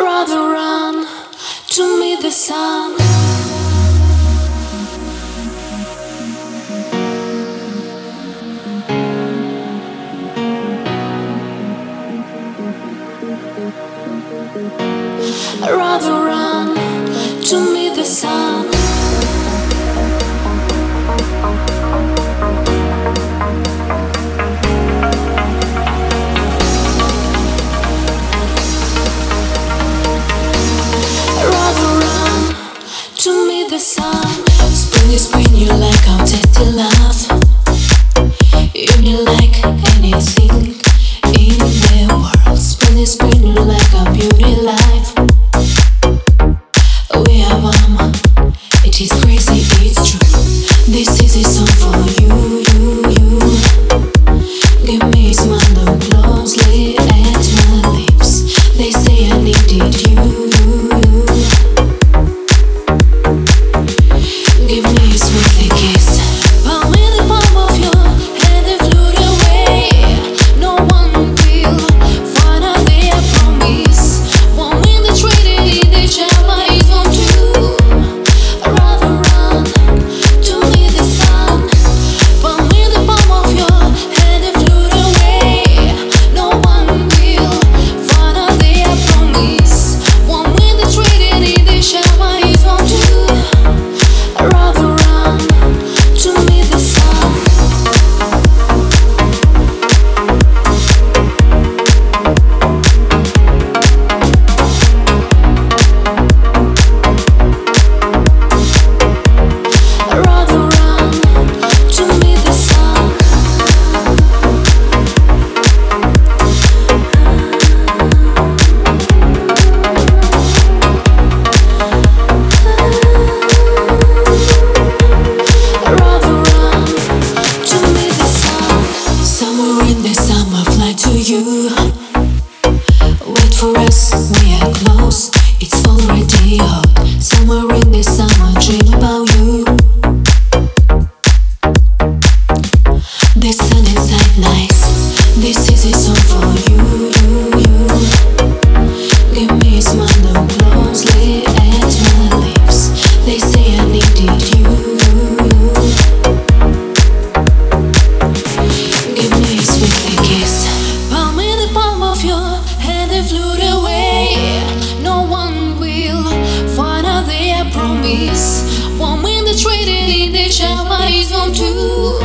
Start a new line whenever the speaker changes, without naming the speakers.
rather run to meet the sun. I'd rather run to meet the sun. really kiss Wait for us, we are close. It's already hot. Somewhere in the summer, dream about you. And they flew away. No one will find out their promise. One the traded in the shower won't do.